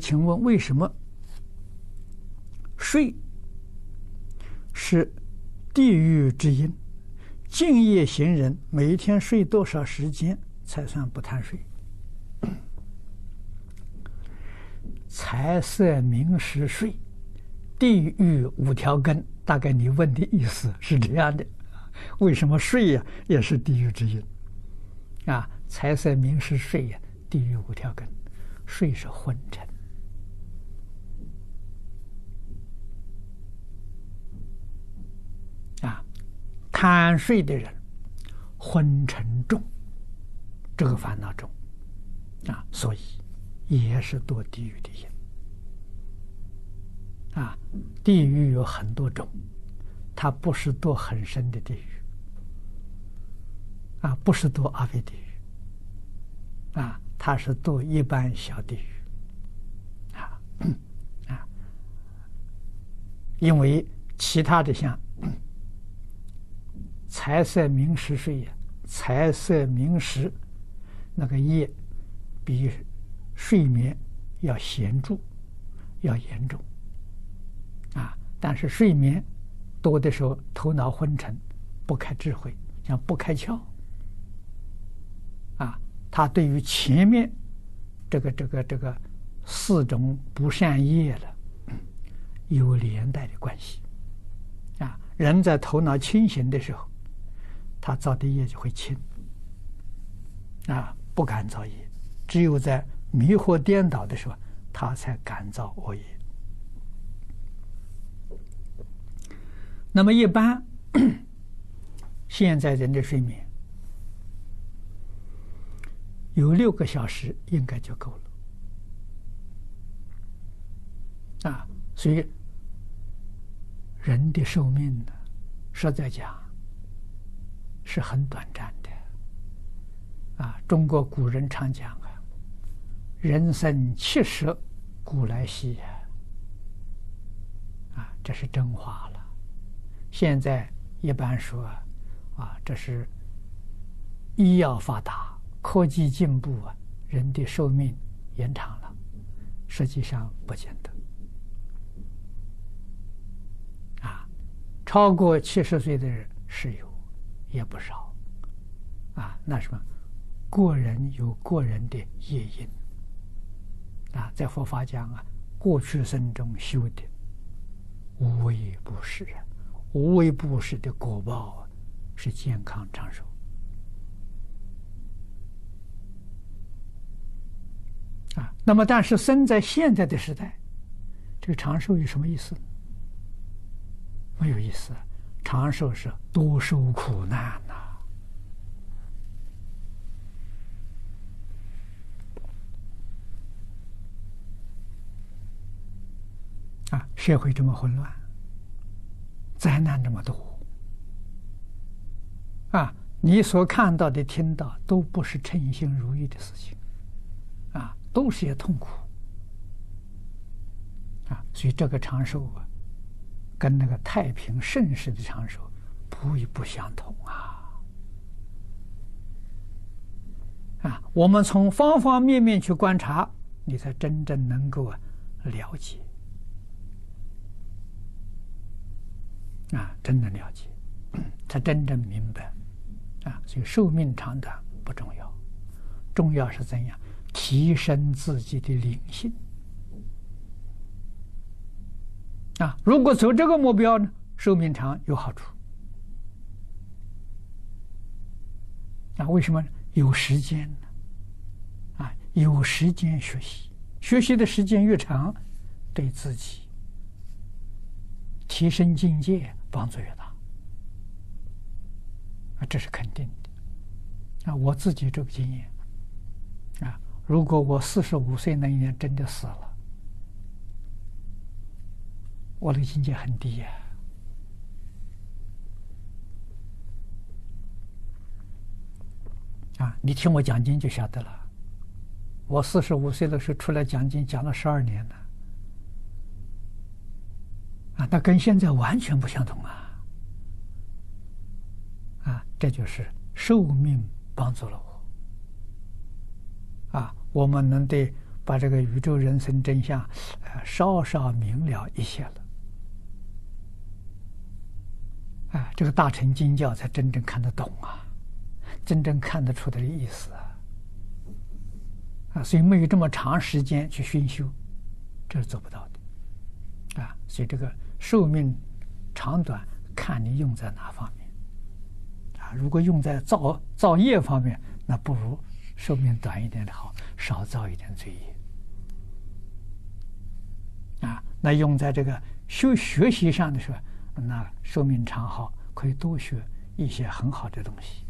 请问为什么睡是地狱之因？敬业行人每一天睡多少时间才算不贪睡？财色名食睡，地狱五条根。大概你问的意思是这样的：为什么睡呀也是地狱之因？啊，财色名食睡呀，地狱五条根，睡是昏沉。贪睡的人，昏沉重，这个烦恼重啊，所以也是堕地狱的因啊。地狱有很多种，它不是堕很深的地狱啊，不是堕阿鼻地狱啊，它是堕一般小地狱啊 啊，因为其他的像。财色名食睡呀，财色名食那个业比睡眠要显著，要严重啊！但是睡眠多的时候，头脑昏沉，不开智慧，像不开窍啊！他对于前面这个这个这个四种不善业的有连带的关系啊！人在头脑清醒的时候。他造的业就会轻，啊，不敢造业，只有在迷惑颠倒的时候，他才敢造恶业。那么一般，现在人的睡眠有六个小时应该就够了，啊，所以人的寿命呢，实在讲。是很短暂的，啊！中国古人常讲啊，“人生七十古来稀”，啊，这是真话了。现在一般说，啊，这是医药发达、科技进步啊，人的寿命延长了。实际上不见得，啊，超过七十岁的人是有。也不少，啊，那什么，过人有过人的业因，啊，在佛法讲啊，过去生中修的无为布施啊，无为布施的果报，是健康长寿，啊，那么但是生在现在的时代，这个长寿有什么意思？没有意思。长寿是多受苦难呐，啊，社会这么混乱，灾难这么多，啊，你所看到的、听到都不是称心如意的事情，啊，都是些痛苦，啊，所以这个长寿啊。跟那个太平盛世的长寿不一不相同啊！啊，我们从方方面面去观察，你才真正能够了解啊，真的了解，才真正明白啊。所以寿命长短不重要，重要是怎样提升自己的灵性。啊，如果走这个目标呢，寿命长有好处。啊，为什么有时间呢？啊，有时间学习，学习的时间越长，对自己提升境界帮助越大。啊，这是肯定的。啊，我自己这个经验。啊，如果我四十五岁那一年真的死了。我的境界很低呀！啊，你听我讲经就晓得了。我四十五岁的时候出来讲经，讲了十二年了。啊，那跟现在完全不相同啊！啊，这就是寿命帮助了我。啊，我们能对把这个宇宙人生真相，呃，稍稍明了一些了。啊，这个大乘经教才真正看得懂啊，真正看得出它的意思啊。啊，所以没有这么长时间去熏修，这是做不到的。啊，所以这个寿命长短，看你用在哪方面。啊，如果用在造造业方面，那不如寿命短一点的好，少造一点罪业。啊，那用在这个修学习上的时候，那寿命长好，可以多学一些很好的东西。